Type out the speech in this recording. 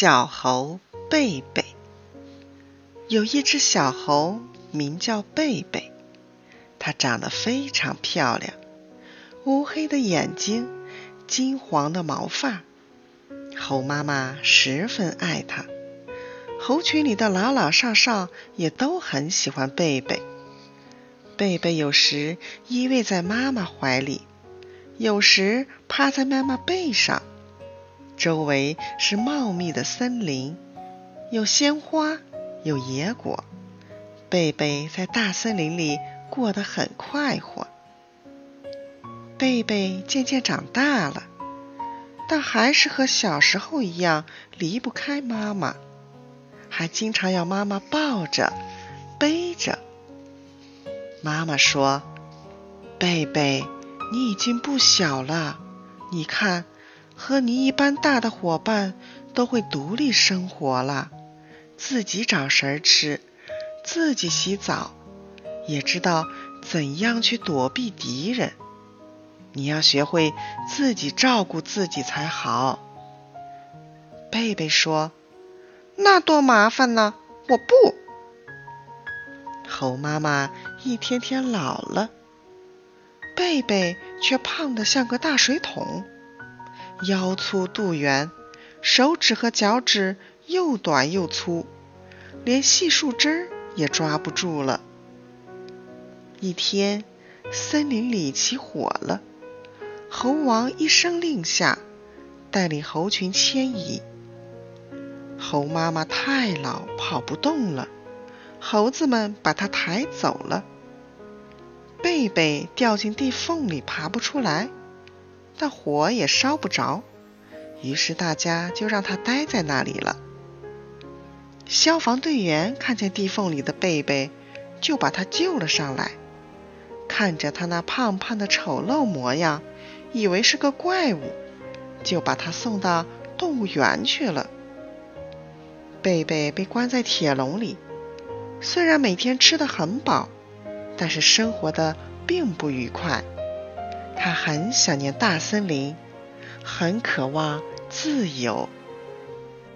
小猴贝贝有一只小猴，名叫贝贝。它长得非常漂亮，乌黑的眼睛，金黄的毛发。猴妈妈十分爱它，猴群里的老老少少也都很喜欢贝贝。贝贝有时依偎在妈妈怀里，有时趴在妈妈背上。周围是茂密的森林，有鲜花，有野果。贝贝在大森林里过得很快活。贝贝渐渐长大了，但还是和小时候一样离不开妈妈，还经常要妈妈抱着、背着。妈妈说：“贝贝，你已经不小了，你看。”和你一般大的伙伴都会独立生活了，自己找食儿吃，自己洗澡，也知道怎样去躲避敌人。你要学会自己照顾自己才好。贝贝说：“那多麻烦呢！我不。”猴妈妈一天天老了，贝贝却胖得像个大水桶。腰粗肚圆，手指和脚趾又短又粗，连细树枝也抓不住了。一天，森林里起火了，猴王一声令下，带领猴群迁移。猴妈妈太老，跑不动了，猴子们把它抬走了。贝贝掉进地缝里，爬不出来。但火也烧不着，于是大家就让它待在那里了。消防队员看见地缝里的贝贝，就把他救了上来。看着他那胖胖的丑陋模样，以为是个怪物，就把他送到动物园去了。贝贝被关在铁笼里，虽然每天吃得很饱，但是生活的并不愉快。他很想念大森林，很渴望自由。